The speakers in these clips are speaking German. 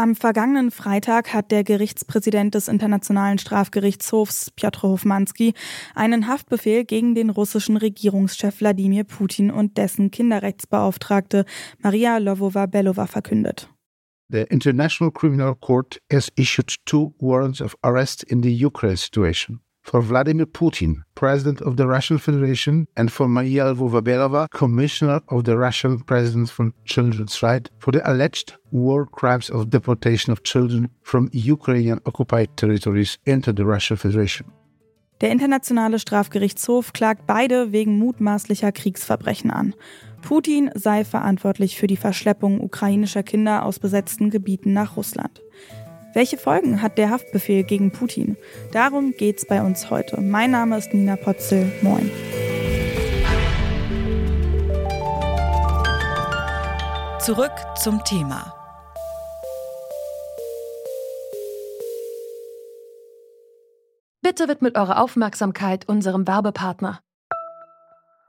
Am vergangenen Freitag hat der Gerichtspräsident des Internationalen Strafgerichtshofs Piotr Hofmanski einen Haftbefehl gegen den russischen Regierungschef Wladimir Putin und dessen Kinderrechtsbeauftragte Maria Lovova-Belova verkündet. The International Criminal Court has issued two warrants of arrest in the Ukraine situation. For Vladimir Putin, President of the Russian Federation, and for Maria Lvova-Belova, Commissioner of the Russian President for Children's Rights, for the alleged war crimes of deportation of children from Ukrainian occupied territories into the Russian Federation. Der Internationale Strafgerichtshof klagt beide wegen mutmaßlicher Kriegsverbrechen an. Putin sei verantwortlich für die Verschleppung ukrainischer Kinder aus besetzten Gebieten nach Russland. Welche Folgen hat der Haftbefehl gegen Putin? Darum geht's bei uns heute. Mein Name ist Nina Potzel. Moin. Zurück zum Thema. Bitte widmet eure Aufmerksamkeit unserem Werbepartner.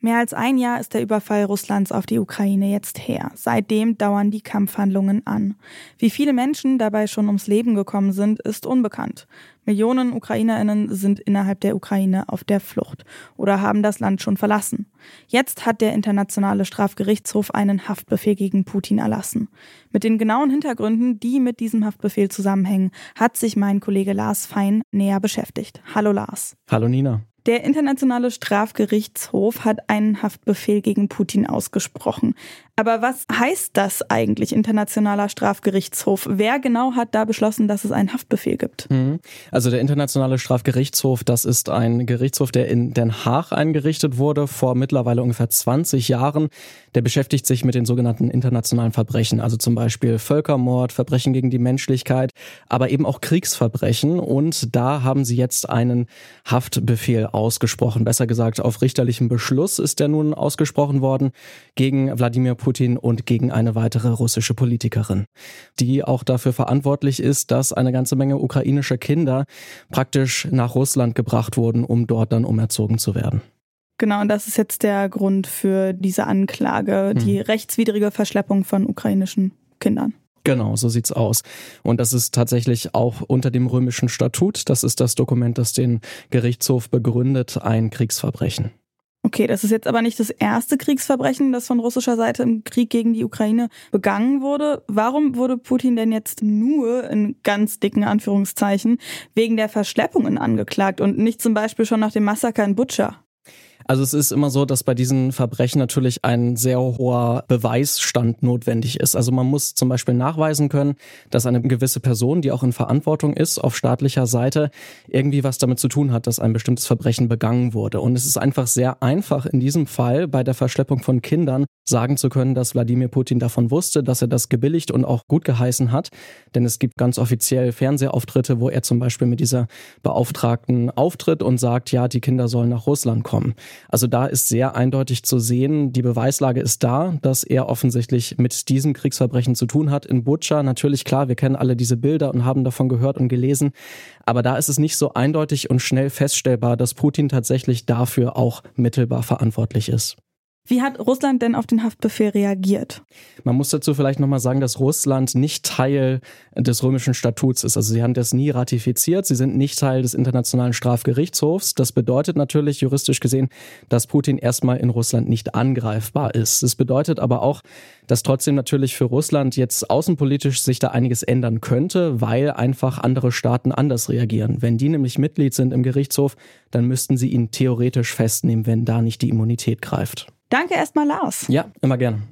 Mehr als ein Jahr ist der Überfall Russlands auf die Ukraine jetzt her. Seitdem dauern die Kampfhandlungen an. Wie viele Menschen dabei schon ums Leben gekommen sind, ist unbekannt. Millionen Ukrainerinnen sind innerhalb der Ukraine auf der Flucht oder haben das Land schon verlassen. Jetzt hat der Internationale Strafgerichtshof einen Haftbefehl gegen Putin erlassen. Mit den genauen Hintergründen, die mit diesem Haftbefehl zusammenhängen, hat sich mein Kollege Lars Fein näher beschäftigt. Hallo Lars. Hallo Nina. Der Internationale Strafgerichtshof hat einen Haftbefehl gegen Putin ausgesprochen. Aber was heißt das eigentlich, Internationaler Strafgerichtshof? Wer genau hat da beschlossen, dass es einen Haftbefehl gibt? Mhm. Also der Internationale Strafgerichtshof, das ist ein Gerichtshof, der in Den Haag eingerichtet wurde vor mittlerweile ungefähr 20 Jahren. Der beschäftigt sich mit den sogenannten internationalen Verbrechen, also zum Beispiel Völkermord, Verbrechen gegen die Menschlichkeit, aber eben auch Kriegsverbrechen. Und da haben sie jetzt einen Haftbefehl ausgesprochen. Besser gesagt, auf richterlichem Beschluss ist der nun ausgesprochen worden gegen Wladimir Putin Putin und gegen eine weitere russische Politikerin, die auch dafür verantwortlich ist, dass eine ganze Menge ukrainischer Kinder praktisch nach Russland gebracht wurden, um dort dann umerzogen zu werden. Genau, und das ist jetzt der Grund für diese Anklage, die hm. rechtswidrige Verschleppung von ukrainischen Kindern. Genau, so sieht's aus. Und das ist tatsächlich auch unter dem römischen Statut, das ist das Dokument, das den Gerichtshof begründet, ein Kriegsverbrechen. Okay, das ist jetzt aber nicht das erste Kriegsverbrechen, das von russischer Seite im Krieg gegen die Ukraine begangen wurde. Warum wurde Putin denn jetzt nur in ganz dicken Anführungszeichen wegen der Verschleppungen angeklagt und nicht zum Beispiel schon nach dem Massaker in Butscha? Also es ist immer so, dass bei diesen Verbrechen natürlich ein sehr hoher Beweisstand notwendig ist. Also man muss zum Beispiel nachweisen können, dass eine gewisse Person, die auch in Verantwortung ist, auf staatlicher Seite irgendwie was damit zu tun hat, dass ein bestimmtes Verbrechen begangen wurde. Und es ist einfach sehr einfach in diesem Fall bei der Verschleppung von Kindern sagen zu können, dass Wladimir Putin davon wusste, dass er das gebilligt und auch gut geheißen hat. Denn es gibt ganz offiziell Fernsehauftritte, wo er zum Beispiel mit dieser Beauftragten auftritt und sagt, ja, die Kinder sollen nach Russland kommen. Also da ist sehr eindeutig zu sehen, die Beweislage ist da, dass er offensichtlich mit diesem Kriegsverbrechen zu tun hat. In Butscha natürlich klar, wir kennen alle diese Bilder und haben davon gehört und gelesen. Aber da ist es nicht so eindeutig und schnell feststellbar, dass Putin tatsächlich dafür auch mittelbar verantwortlich ist. Wie hat Russland denn auf den Haftbefehl reagiert? Man muss dazu vielleicht nochmal sagen, dass Russland nicht Teil des römischen Statuts ist. Also sie haben das nie ratifiziert. Sie sind nicht Teil des Internationalen Strafgerichtshofs. Das bedeutet natürlich juristisch gesehen, dass Putin erstmal in Russland nicht angreifbar ist. Das bedeutet aber auch, dass trotzdem natürlich für Russland jetzt außenpolitisch sich da einiges ändern könnte, weil einfach andere Staaten anders reagieren. Wenn die nämlich Mitglied sind im Gerichtshof, dann müssten sie ihn theoretisch festnehmen, wenn da nicht die Immunität greift. Danke erstmal, Lars. Ja, immer gerne.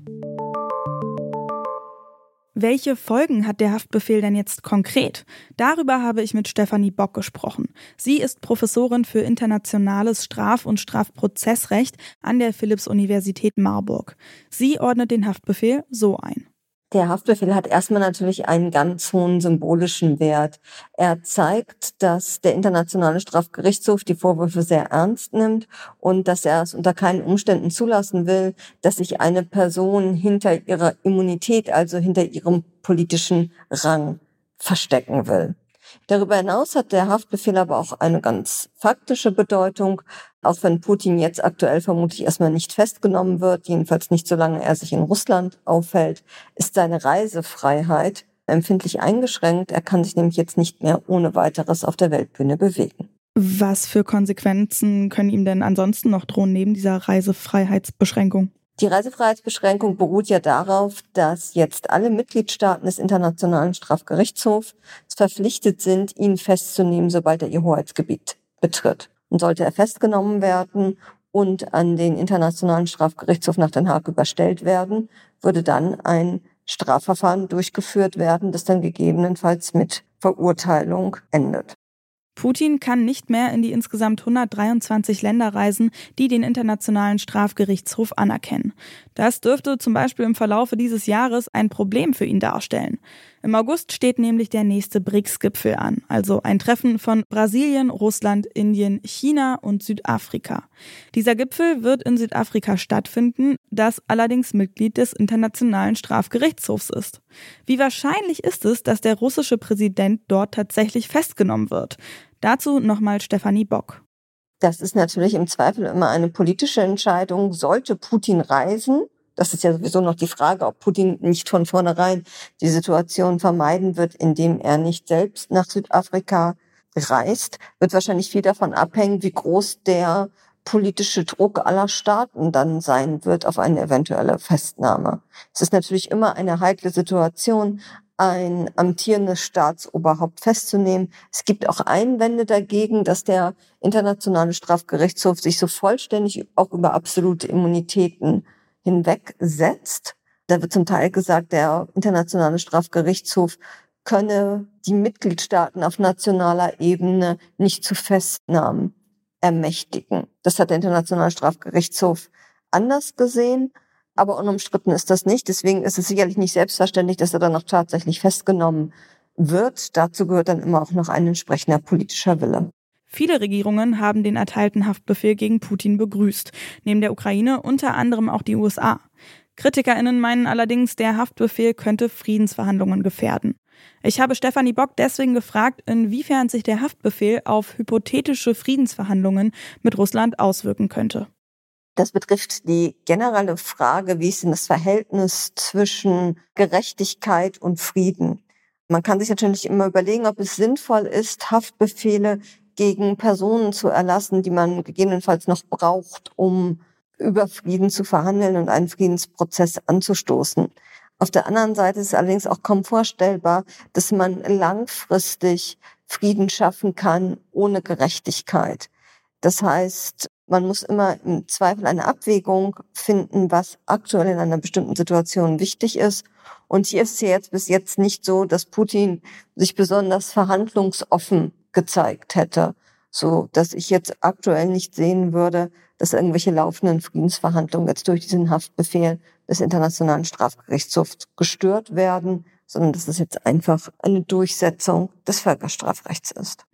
Welche Folgen hat der Haftbefehl denn jetzt konkret? Darüber habe ich mit Stefanie Bock gesprochen. Sie ist Professorin für internationales Straf- und Strafprozessrecht an der Philipps-Universität Marburg. Sie ordnet den Haftbefehl so ein. Der Haftbefehl hat erstmal natürlich einen ganz hohen symbolischen Wert. Er zeigt, dass der Internationale Strafgerichtshof die Vorwürfe sehr ernst nimmt und dass er es unter keinen Umständen zulassen will, dass sich eine Person hinter ihrer Immunität, also hinter ihrem politischen Rang verstecken will. Darüber hinaus hat der Haftbefehl aber auch eine ganz faktische Bedeutung, auch wenn Putin jetzt aktuell vermutlich erstmal nicht festgenommen wird, jedenfalls nicht solange er sich in Russland aufhält, ist seine Reisefreiheit empfindlich eingeschränkt. Er kann sich nämlich jetzt nicht mehr ohne weiteres auf der Weltbühne bewegen. Was für Konsequenzen können ihm denn ansonsten noch drohen neben dieser Reisefreiheitsbeschränkung? Die Reisefreiheitsbeschränkung beruht ja darauf, dass jetzt alle Mitgliedstaaten des Internationalen Strafgerichtshofs verpflichtet sind, ihn festzunehmen, sobald er ihr Hoheitsgebiet betritt. Und sollte er festgenommen werden und an den Internationalen Strafgerichtshof nach Den Haag überstellt werden, würde dann ein Strafverfahren durchgeführt werden, das dann gegebenenfalls mit Verurteilung endet. Putin kann nicht mehr in die insgesamt 123 Länder reisen, die den Internationalen Strafgerichtshof anerkennen. Das dürfte zum Beispiel im Verlaufe dieses Jahres ein Problem für ihn darstellen. Im August steht nämlich der nächste BRICS-Gipfel an, also ein Treffen von Brasilien, Russland, Indien, China und Südafrika. Dieser Gipfel wird in Südafrika stattfinden, das allerdings Mitglied des Internationalen Strafgerichtshofs ist. Wie wahrscheinlich ist es, dass der russische Präsident dort tatsächlich festgenommen wird? Dazu nochmal Stefanie Bock. Das ist natürlich im Zweifel immer eine politische Entscheidung. Sollte Putin reisen, das ist ja sowieso noch die Frage, ob Putin nicht von vornherein die Situation vermeiden wird, indem er nicht selbst nach Südafrika reist, wird wahrscheinlich viel davon abhängen, wie groß der politische Druck aller Staaten dann sein wird auf eine eventuelle Festnahme. Es ist natürlich immer eine heikle Situation, ein amtierendes Staatsoberhaupt festzunehmen. Es gibt auch Einwände dagegen, dass der Internationale Strafgerichtshof sich so vollständig auch über absolute Immunitäten hinwegsetzt. Da wird zum Teil gesagt, der Internationale Strafgerichtshof könne die Mitgliedstaaten auf nationaler Ebene nicht zu Festnahmen ermächtigen. Das hat der Internationale Strafgerichtshof anders gesehen, aber unumstritten ist das nicht. Deswegen ist es sicherlich nicht selbstverständlich, dass er dann auch tatsächlich festgenommen wird. Dazu gehört dann immer auch noch ein entsprechender politischer Wille. Viele Regierungen haben den erteilten Haftbefehl gegen Putin begrüßt, neben der Ukraine unter anderem auch die USA. KritikerInnen meinen allerdings, der Haftbefehl könnte Friedensverhandlungen gefährden. Ich habe Stefanie Bock deswegen gefragt, inwiefern sich der Haftbefehl auf hypothetische Friedensverhandlungen mit Russland auswirken könnte. Das betrifft die generelle Frage, wie ist denn das Verhältnis zwischen Gerechtigkeit und Frieden? Man kann sich natürlich immer überlegen, ob es sinnvoll ist, Haftbefehle gegen Personen zu erlassen, die man gegebenenfalls noch braucht, um über Frieden zu verhandeln und einen Friedensprozess anzustoßen. Auf der anderen Seite ist es allerdings auch kaum vorstellbar, dass man langfristig Frieden schaffen kann ohne Gerechtigkeit. Das heißt, man muss immer im Zweifel eine Abwägung finden, was aktuell in einer bestimmten Situation wichtig ist. Und hier ist es jetzt bis jetzt nicht so, dass Putin sich besonders verhandlungsoffen gezeigt hätte, so dass ich jetzt aktuell nicht sehen würde, dass irgendwelche laufenden Friedensverhandlungen jetzt durch diesen Haftbefehl des Internationalen Strafgerichtshofs gestört werden, sondern dass es jetzt einfach eine Durchsetzung des Völkerstrafrechts ist.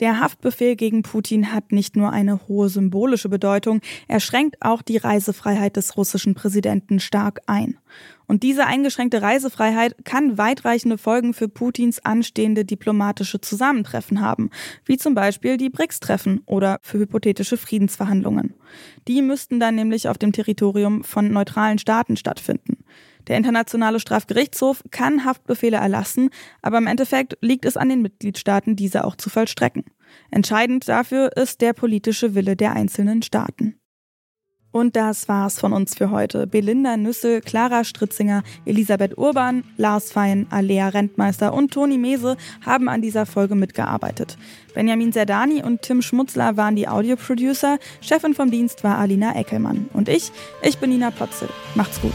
Der Haftbefehl gegen Putin hat nicht nur eine hohe symbolische Bedeutung, er schränkt auch die Reisefreiheit des russischen Präsidenten stark ein. Und diese eingeschränkte Reisefreiheit kann weitreichende Folgen für Putins anstehende diplomatische Zusammentreffen haben, wie zum Beispiel die BRICS-Treffen oder für hypothetische Friedensverhandlungen. Die müssten dann nämlich auf dem Territorium von neutralen Staaten stattfinden. Der Internationale Strafgerichtshof kann Haftbefehle erlassen, aber im Endeffekt liegt es an den Mitgliedstaaten, diese auch zu vollstrecken. Entscheidend dafür ist der politische Wille der einzelnen Staaten. Und das war's von uns für heute. Belinda Nüssel, Clara Stritzinger, Elisabeth Urban, Lars Fein, Alea Rentmeister und Toni Mese haben an dieser Folge mitgearbeitet. Benjamin Zerdani und Tim Schmutzler waren die Audioproducer. Chefin vom Dienst war Alina Eckelmann. Und ich, ich bin Nina Potzel. Macht's gut.